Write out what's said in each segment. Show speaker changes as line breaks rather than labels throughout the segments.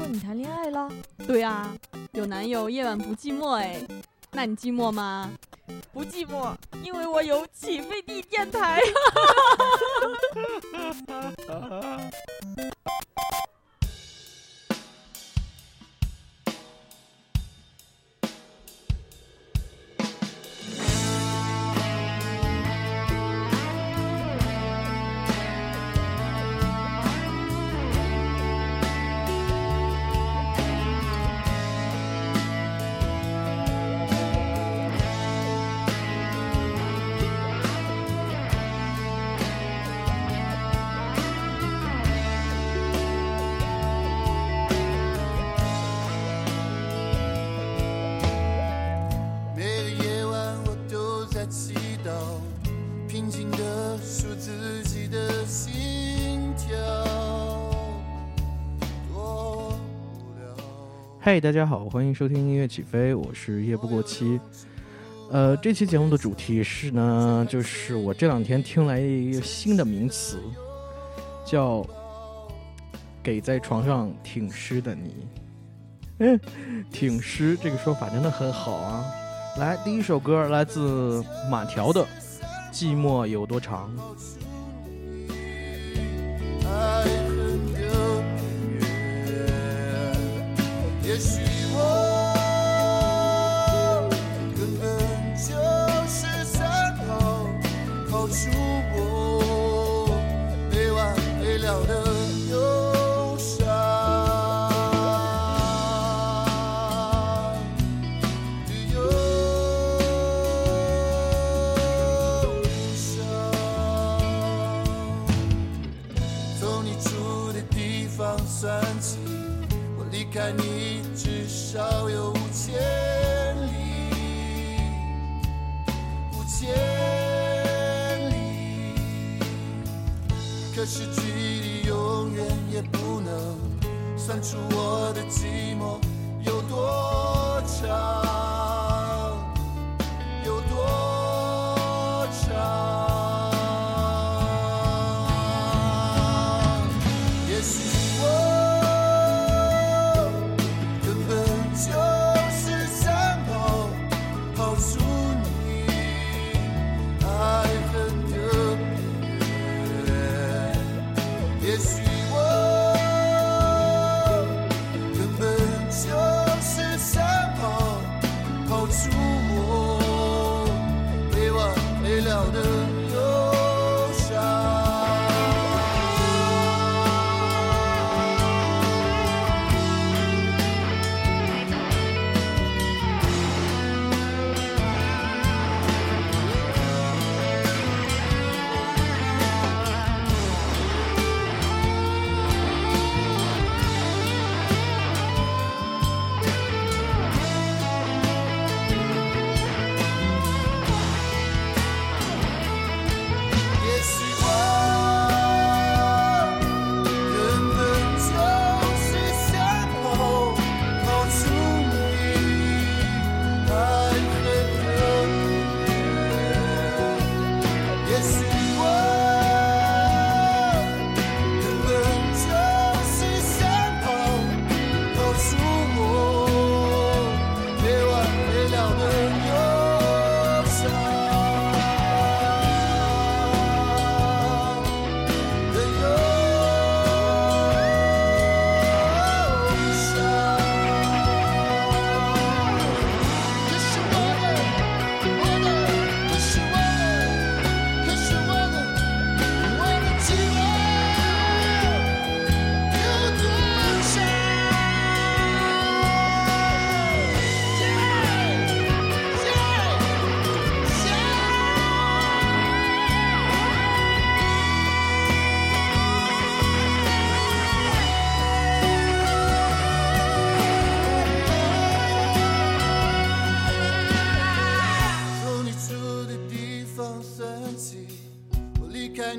说你谈恋爱了？
对啊，有男友夜晚不寂寞哎，那你寂寞吗？
不寂寞，因为我有起飞地电台。
嗨，大家好，欢迎收听音乐起飞，我是夜不过期。呃，这期节目的主题是呢，就是我这两天听来一个新的名词，叫“给在床上挺尸的你”。嗯，挺尸这个说法真的很好啊。来，第一首歌来自马条的《寂寞有多长》。
也许我根本就是山头抛出我没完没了的忧伤，忧伤。从你住的地方算起，离开你至。少有五千里，五千里。可是距离永远也不能算出我的寂寞有多长。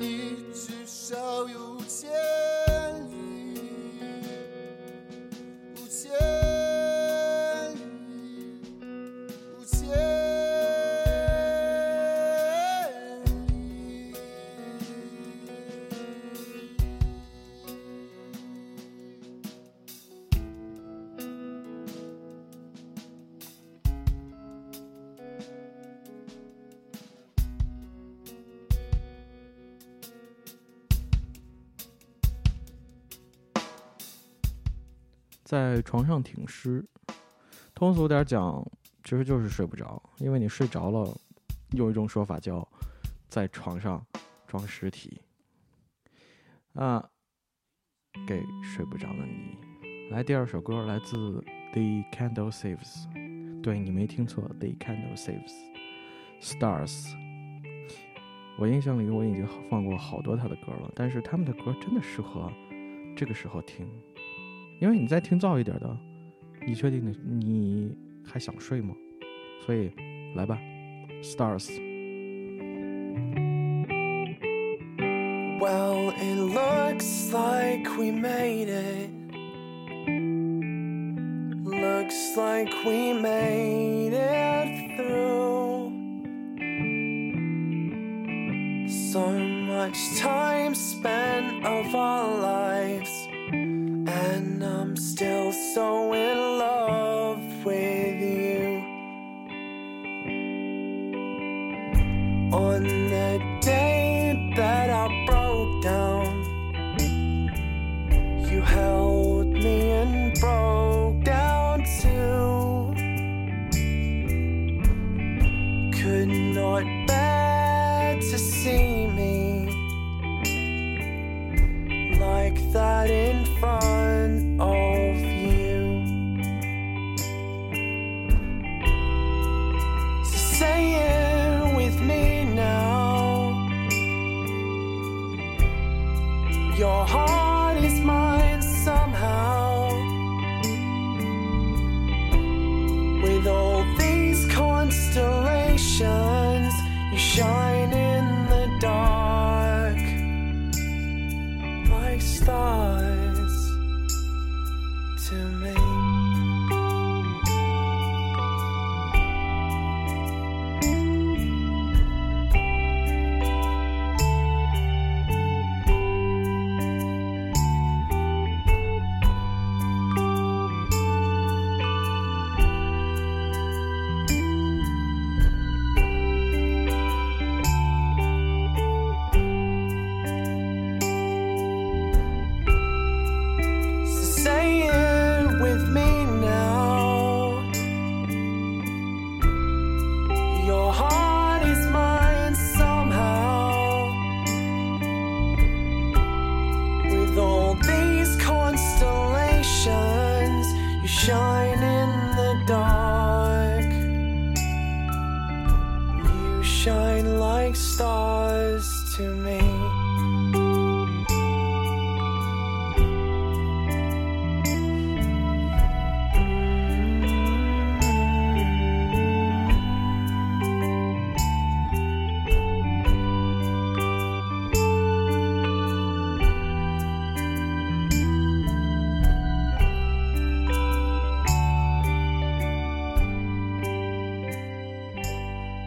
你至少有千里在床上挺尸。通俗点讲，其实就是睡不着，因为你睡着了，有一种说法叫在床上装尸体。啊，给睡不着的你。来，第二首歌来自 The Candle Saves，对你没听错，The Candle Saves Stars。我印象里我已经放过好多他的歌了，但是他们的歌真的适合这个时候听，因为你再听燥一点的，你确定你你还想睡吗？所以来吧，Stars。
Well, it looks like we made it. Looks like we made it through. So much time spent of our lives, and I'm still so in love with you. On the day that I broke down, you held me and broke down too. Could not bear to see me like that in front stars to me.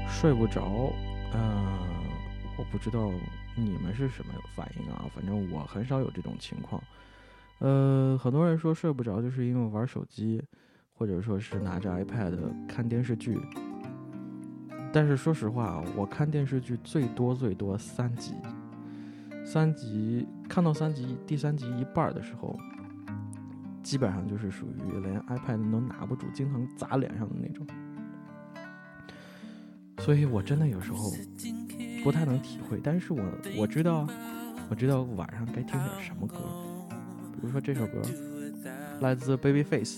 “睡不着”，不知道你们是什么反应啊，反正我很少有这种情况。呃，很多人说睡不着，就是因为玩手机，或者说是拿着 iPad 看电视剧。但是说实话，我看电视剧最多最多三集，三集看到三集第三集一半的时候，基本上就是属于连 iPad 都拿不住，经常砸脸上的那种。所以我真的有时候不太能体会，但是我我知道，我知道晚上该听点什么歌，比如说这首歌，来自 Babyface，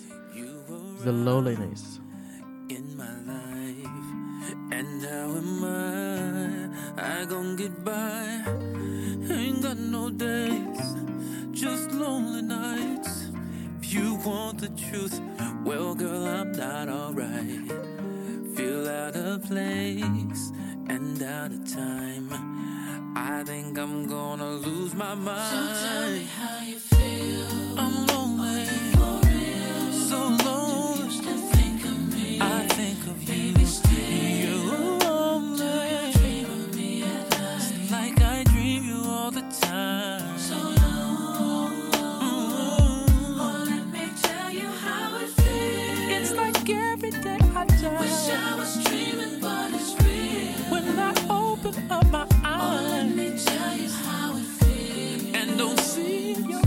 《The Loneliness》。
and out of time. I think I'm gonna lose my mind. So
tell me how
you feel. I'm lonely. for real? So lonely. You still think of me. I think of Baby, you. Still. You're lonely. Do you dream of me at night? It's like I dream you all the time. So lonely. Mm-hmm. Oh, let me tell you how it feels. It's like every day I die. Wish I was open up my eyes oh, and don't see your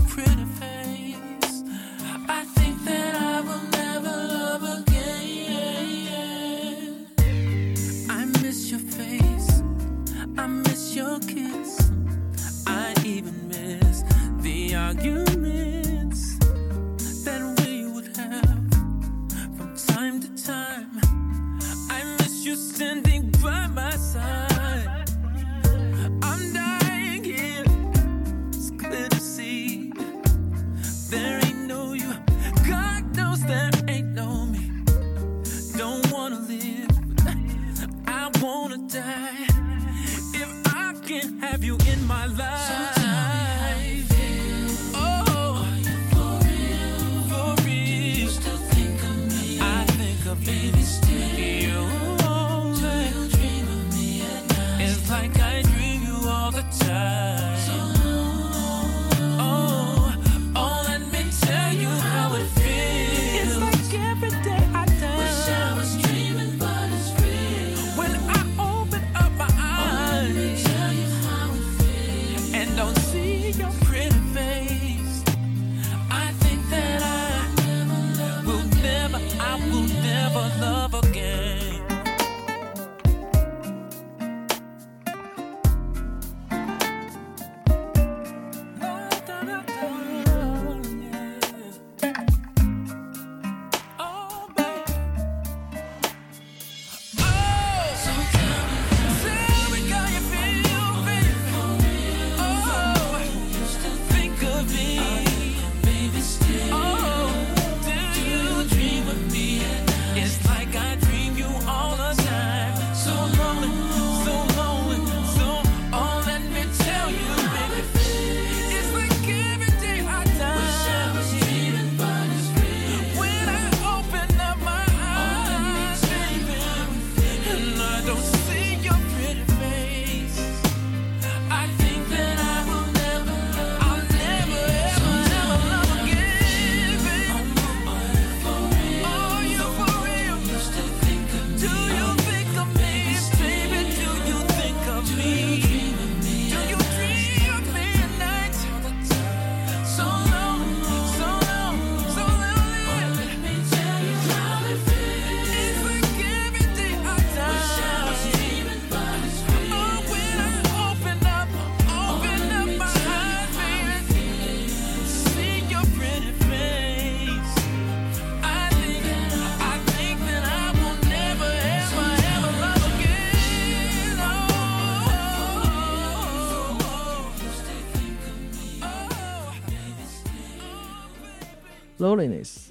ness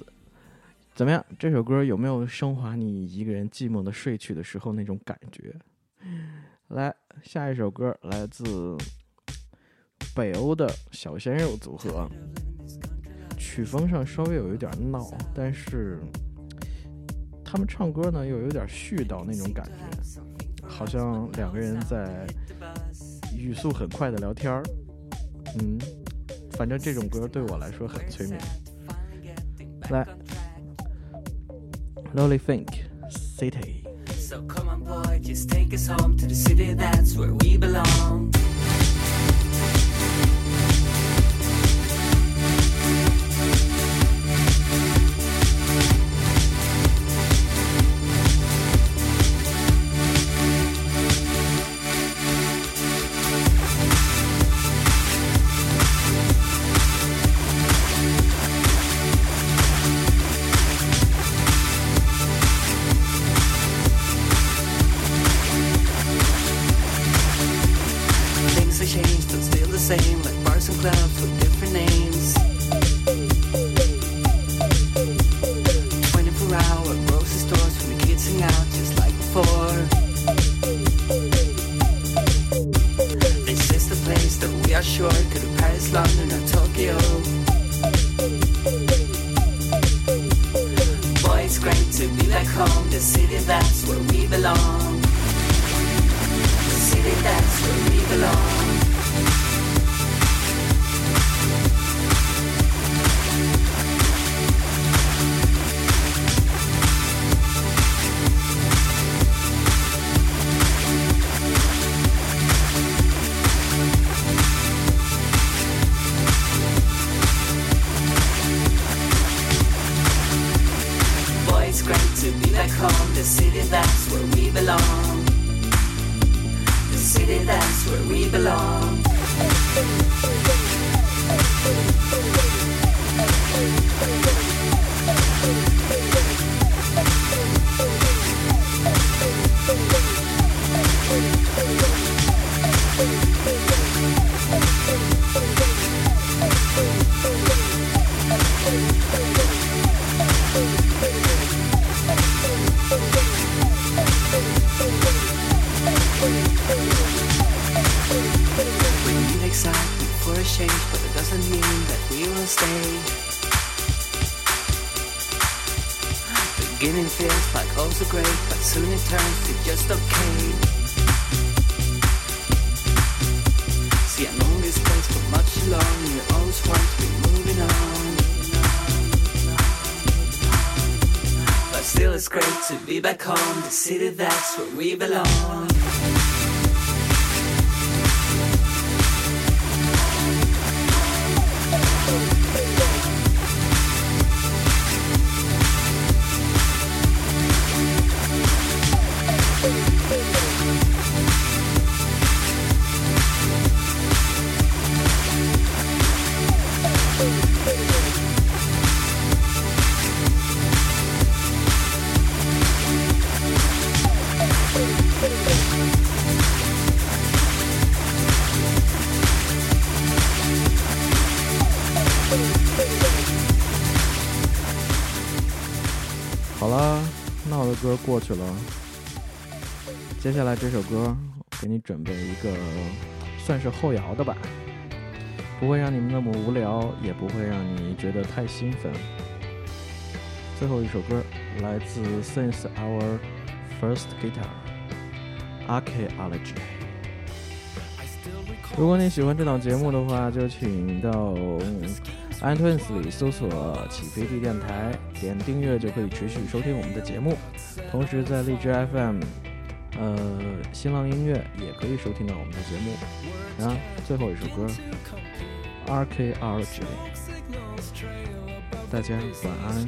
怎么样？这首歌有没有升华你一个人寂寞的睡去的时候那种感觉？来，下一首歌来自北欧的小鲜肉组合，曲风上稍微有一点闹，但是他们唱歌呢又有点絮叨那种感觉，好像两个人在语速很快的聊天儿。嗯，反正这种歌对我来说很催眠。that. Lolly Fink, City.
So come on, boy, just take us home to the city, that's where we belong. to be back home. The city that's where we belong. The city that's where we belong. It's great to be back home, the city that's where we belong.
歌过去了，接下来这首歌给你准备一个算是后摇的吧，不会让你们那么无聊，也不会让你觉得太兴奋。最后一首歌来自 Since Our First Guitar Archaeology。如果你喜欢这档节目的话，就请到 iTunes 里搜索“起飞地电台”，点订阅就可以持续收听我们的节目。同时在荔枝 FM、呃新浪音乐也可以收听到我们的节目。啊最后一首歌《Archaeology》，大家晚安。